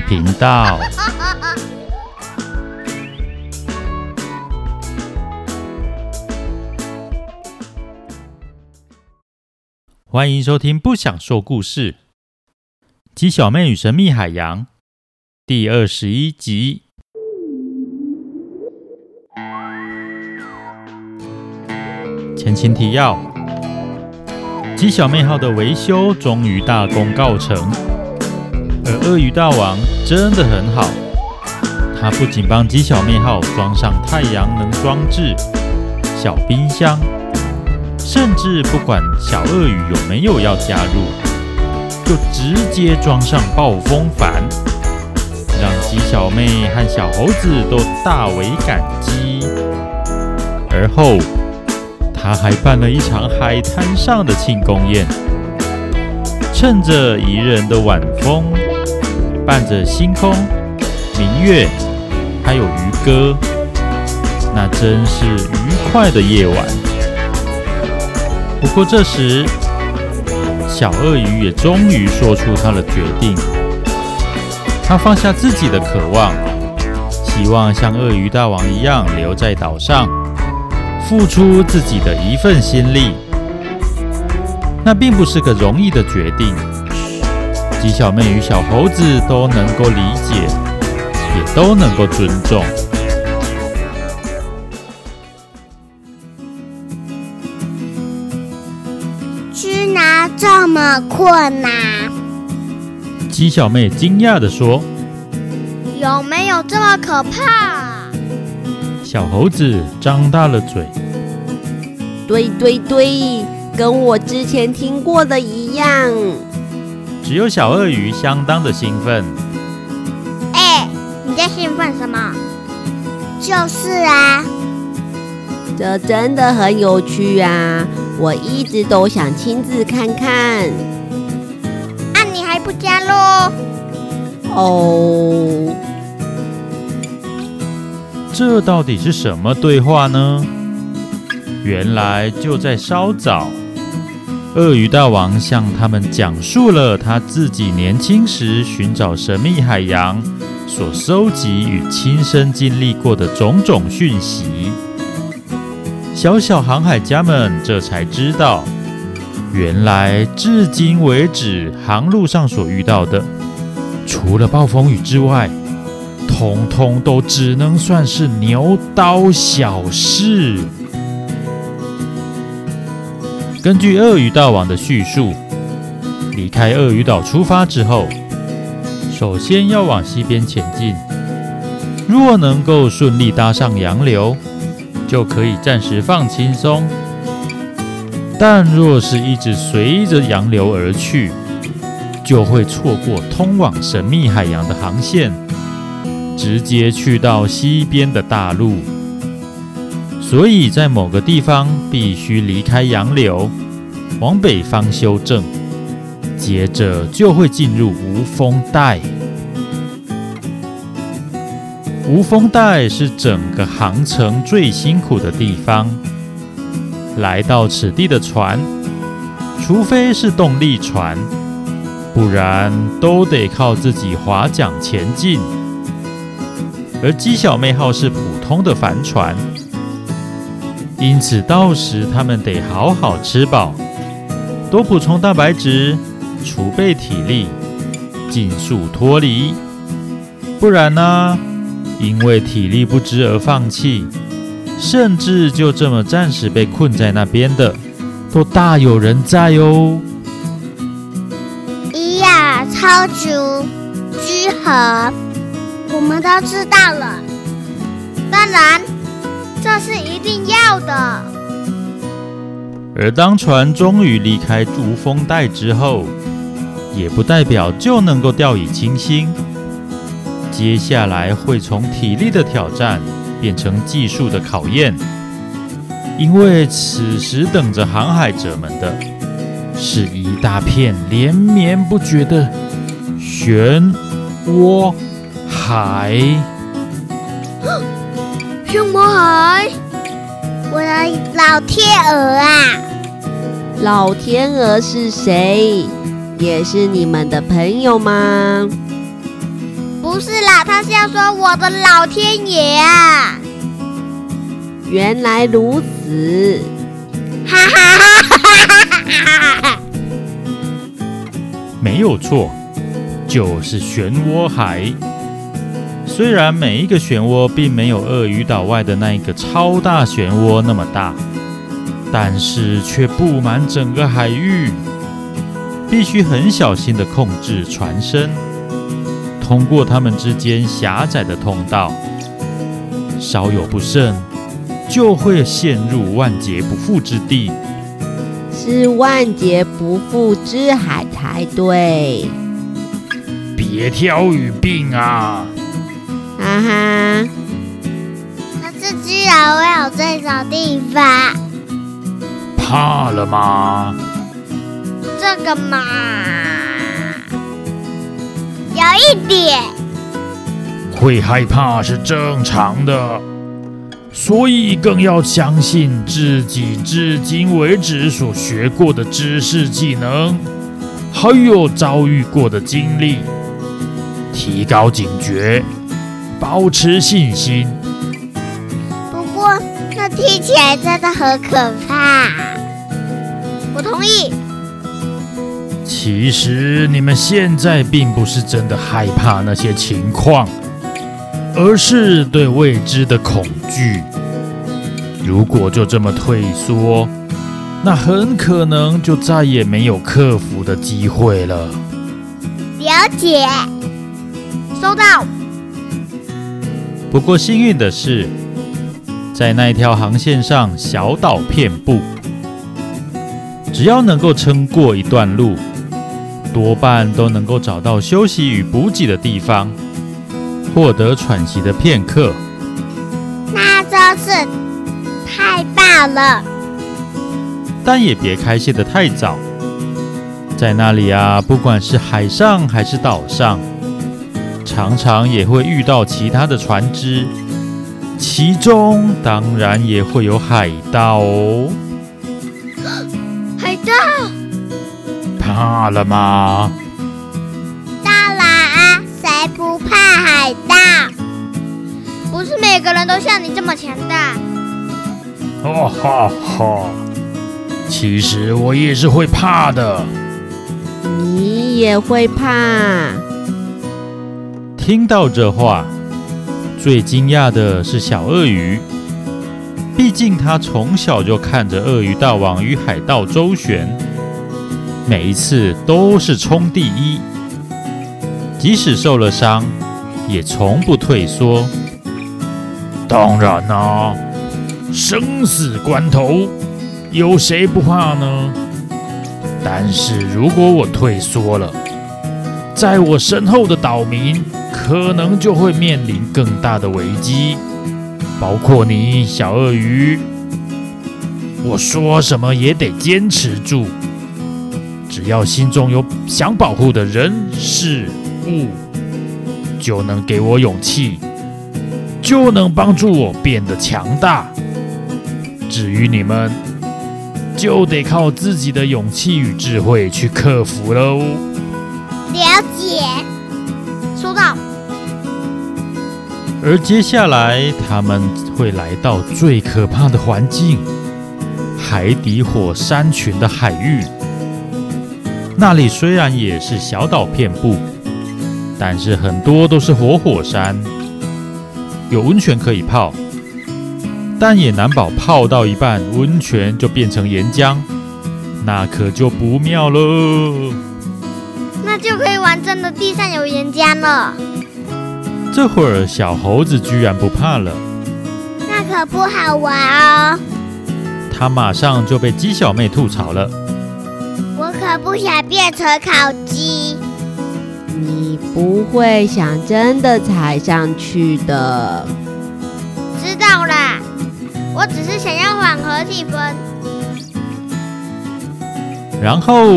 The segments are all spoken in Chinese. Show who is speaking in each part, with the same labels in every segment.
Speaker 1: 频道。欢迎收听《不想说故事》《鸡小妹与神秘海洋》第二十一集。前情提要：鸡小妹号的维修终于大功告成。而鳄鱼大王真的很好，他不仅帮鸡小妹号装上太阳能装置、小冰箱，甚至不管小鳄鱼有没有要加入，就直接装上暴风帆，让鸡小妹和小猴子都大为感激。而后，他还办了一场海滩上的庆功宴，趁着宜人的晚风。伴着星空、明月，还有渔歌，那真是愉快的夜晚。不过这时，小鳄鱼也终于说出他的决定。他放下自己的渴望，希望像鳄鱼大王一样留在岛上，付出自己的一份心力。那并不是个容易的决定。鸡小妹与小猴子都能够理解，也都能够尊重。
Speaker 2: 吃拿这么困难？
Speaker 1: 鸡小妹惊讶地说：“
Speaker 2: 有没有这么可怕？”
Speaker 1: 小猴子张大了嘴：“
Speaker 3: 对对对，跟我之前听过的一样。”
Speaker 1: 只有小鳄鱼相当的兴奋。
Speaker 2: 哎，你在兴奋什么？就是啊，
Speaker 3: 这真的很有趣啊！我一直都想亲自看看。
Speaker 2: 啊，你还不加入？
Speaker 3: 哦，
Speaker 1: 这到底是什么对话呢？原来就在稍早。鳄鱼大王向他们讲述了他自己年轻时寻找神秘海洋所收集与亲身经历过的种种讯息。小小航海家们这才知道，原来至今为止航路上所遇到的，除了暴风雨之外，通通都只能算是牛刀小事。根据鳄鱼大王的叙述，离开鳄鱼岛出发之后，首先要往西边前进。若能够顺利搭上洋流，就可以暂时放轻松；但若是一直随着洋流而去，就会错过通往神秘海洋的航线，直接去到西边的大陆。所以在某个地方必须离开洋流，往北方修正，接着就会进入无风带。无风带是整个航程最辛苦的地方。来到此地的船，除非是动力船，不然都得靠自己划桨前进。而鸡小妹号是普通的帆船。因此，到时他们得好好吃饱，多补充蛋白质，储备体力，尽速脱离。不然呢？因为体力不支而放弃，甚至就这么暂时被困在那边的，都大有人在哦。
Speaker 2: 咿呀超级居合，我们都知道了。当然。这是一定要的。
Speaker 1: 而当船终于离开无风带之后，也不代表就能够掉以轻心。接下来会从体力的挑战变成技术的考验，因为此时等着航海者们的是一大片连绵不绝的漩涡海。
Speaker 2: 漩涡海，我的老天鹅啊！
Speaker 3: 老天鹅是谁？也是你们的朋友吗？
Speaker 2: 不是啦，他是要说我的老天爷啊！
Speaker 3: 原来如此，
Speaker 2: 哈哈哈哈哈哈！
Speaker 1: 没有错，就是漩涡海。虽然每一个漩涡并没有鳄鱼岛外的那一个超大漩涡那么大，但是却布满整个海域，必须很小心地控制船身，通过它们之间狭窄的通道，稍有不慎，就会陷入万劫不复之地。
Speaker 3: 是万劫不复之海才对。
Speaker 1: 别挑语病啊！
Speaker 3: 哈哈，
Speaker 2: 可是居然会有这种地方，
Speaker 1: 怕了吗？
Speaker 2: 这个嘛，有一点。
Speaker 1: 会害怕是正常的，所以更要相信自己至今为止所学过的知识技能，还有遭遇过的经历，提高警觉。保持信心。
Speaker 2: 不过，那听起来真的很可怕。我同意。
Speaker 1: 其实你们现在并不是真的害怕那些情况，而是对未知的恐惧。如果就这么退缩，那很可能就再也没有克服的机会了。
Speaker 2: 了解。收到。
Speaker 1: 不过幸运的是，在那一条航线上小岛遍布，只要能够撑过一段路，多半都能够找到休息与补给的地方，获得喘息的片刻。
Speaker 2: 那真是太棒了！
Speaker 1: 但也别开谢的太早，在那里啊，不管是海上还是岛上。常常也会遇到其他的船只，其中当然也会有海盗哦。
Speaker 2: 海盗？
Speaker 1: 怕了吗？
Speaker 2: 当然啊，谁不怕海盗？不是每个人都像你这么强大。
Speaker 1: 哈哈哈！其实我也是会怕的。
Speaker 3: 你也会怕？
Speaker 1: 听到这话，最惊讶的是小鳄鱼。毕竟他从小就看着鳄鱼大王与海盗周旋，每一次都是冲第一，即使受了伤，也从不退缩。当然啦，生死关头，有谁不怕呢？但是如果我退缩了，在我身后的岛民。可能就会面临更大的危机，包括你，小鳄鱼。我说什么也得坚持住，只要心中有想保护的人事物，就能给我勇气，就能帮助我变得强大。至于你们，就得靠自己的勇气与智慧去克服喽。
Speaker 2: 了解，收到。
Speaker 1: 而接下来，他们会来到最可怕的环境——海底火山群的海域。那里虽然也是小岛遍布，但是很多都是活火，山，有温泉可以泡，但也难保泡到一半，温泉就变成岩浆，那可就不妙了。
Speaker 2: 那就可以玩真的地上有岩浆了。
Speaker 1: 这会儿小猴子居然不怕了，
Speaker 2: 那可不好玩哦。
Speaker 1: 他马上就被鸡小妹吐槽了。
Speaker 2: 我可不想变成烤鸡。
Speaker 3: 你不会想真的踩上去的。
Speaker 2: 知道啦，我只是想要缓和气氛。
Speaker 1: 然后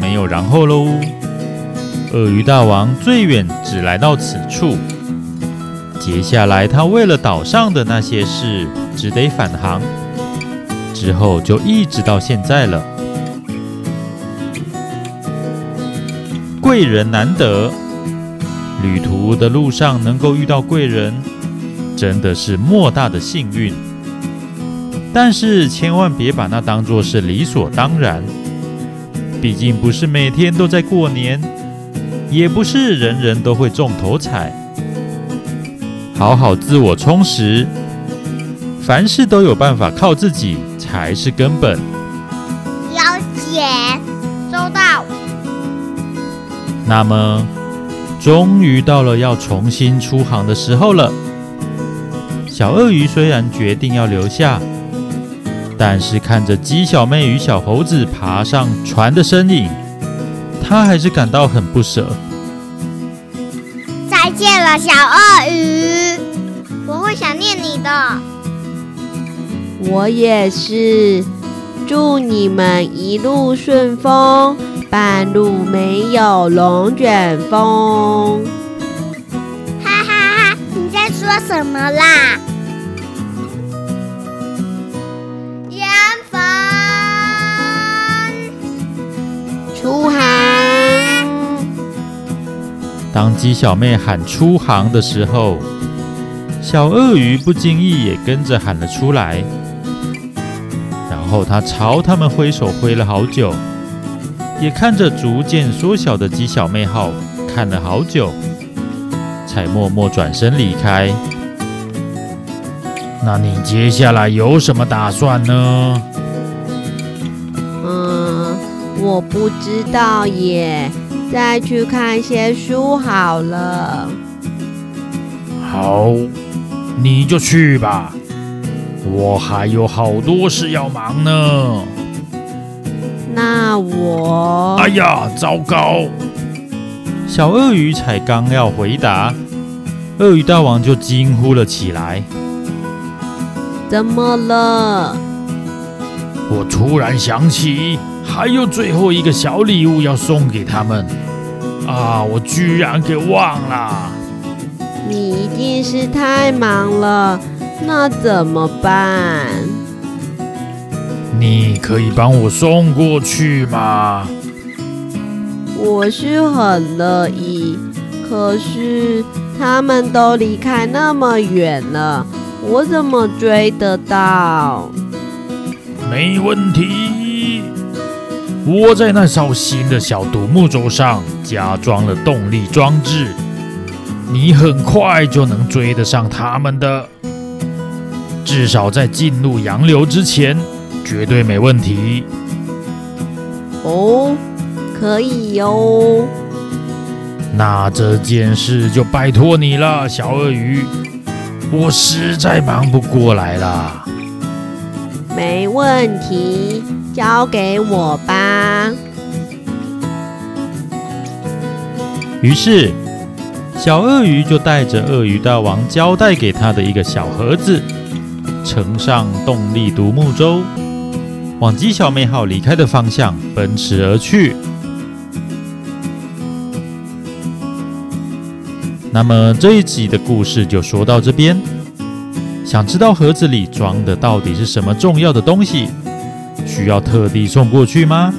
Speaker 1: 没有然后喽。鳄鱼大王最远只来到此处，接下来他为了岛上的那些事，只得返航。之后就一直到现在了。贵人难得，旅途的路上能够遇到贵人，真的是莫大的幸运。但是千万别把那当作是理所当然，毕竟不是每天都在过年，也不是人人都会中头彩。好好自我充实，凡事都有办法靠自己才是根本。
Speaker 2: 了解，收到。
Speaker 1: 那么，终于到了要重新出航的时候了。小鳄鱼虽然决定要留下。但是看着鸡小妹与小猴子爬上船的身影，他还是感到很不舍。
Speaker 2: 再见了，小鳄鱼，我会想念你的。
Speaker 3: 我也是，祝你们一路顺风，半路没有龙卷风。
Speaker 2: 哈哈哈！你在说什么啦？
Speaker 1: 当鸡小妹喊出航的时候，小鳄鱼不经意也跟着喊了出来。然后他朝他们挥手挥了好久，也看着逐渐缩小的鸡小妹号看了好久，才默默转身离开。那你接下来有什么打算呢？
Speaker 3: 嗯我不知道耶，再去看些书好了。
Speaker 1: 好，你就去吧，我还有好多事要忙呢。
Speaker 3: 那我……
Speaker 1: 哎呀，糟糕！小鳄鱼才刚要回答，鳄鱼大王就惊呼了起来：“
Speaker 3: 怎么了？”
Speaker 1: 我突然想起。还有最后一个小礼物要送给他们啊！我居然给忘了。
Speaker 3: 你一定是太忙了，那怎么办？
Speaker 1: 你可以帮我送过去吗？
Speaker 3: 我是很乐意，可是他们都离开那么远了，我怎么追得到？
Speaker 1: 没问题。我在那艘新的小独木舟上加装了动力装置，你很快就能追得上他们的。至少在进入洋流之前，绝对没问题。
Speaker 3: 哦，可以哟。
Speaker 1: 那这件事就拜托你了，小鳄鱼，我实在忙不过来了。
Speaker 3: 没问题。交给我吧。
Speaker 1: 于是，小鳄鱼就带着鳄鱼大王交代给他的一个小盒子，乘上动力独木舟，往鸡小妹号离开的方向奔驰而去。那么这一集的故事就说到这边。想知道盒子里装的到底是什么重要的东西？需要特地送过去
Speaker 2: 吗？